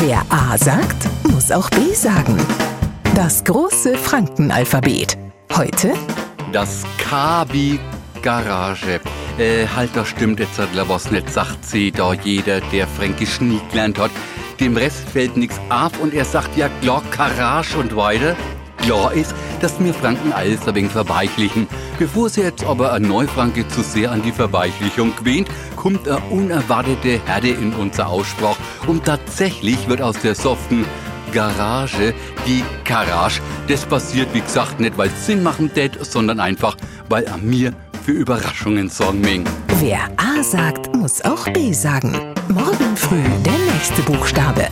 Wer A sagt, muss auch B sagen. Das große Frankenalphabet. Heute Das K Garage. Äh, halt, das stimmt jetzt, was nicht sagt sie da jeder, der Fränkisch nie gelernt hat. Dem Rest fällt nix auf und er sagt ja klar Garage und weiter. Klar ist, dass mir Franken alles ein wenig verweichlichen. Bevor sie jetzt aber ein Neufranke zu sehr an die Verweichlichung gewöhnt, kommt eine unerwartete Herde in unser Aussprach und tatsächlich wird aus der soften Garage die Garage. Das passiert, wie gesagt, nicht weil es Sinn machen tät, sondern einfach, weil er mir für Überraschungen sorgen meng. Wer A sagt, muss auch B sagen. Morgen früh der nächste Buchstabe.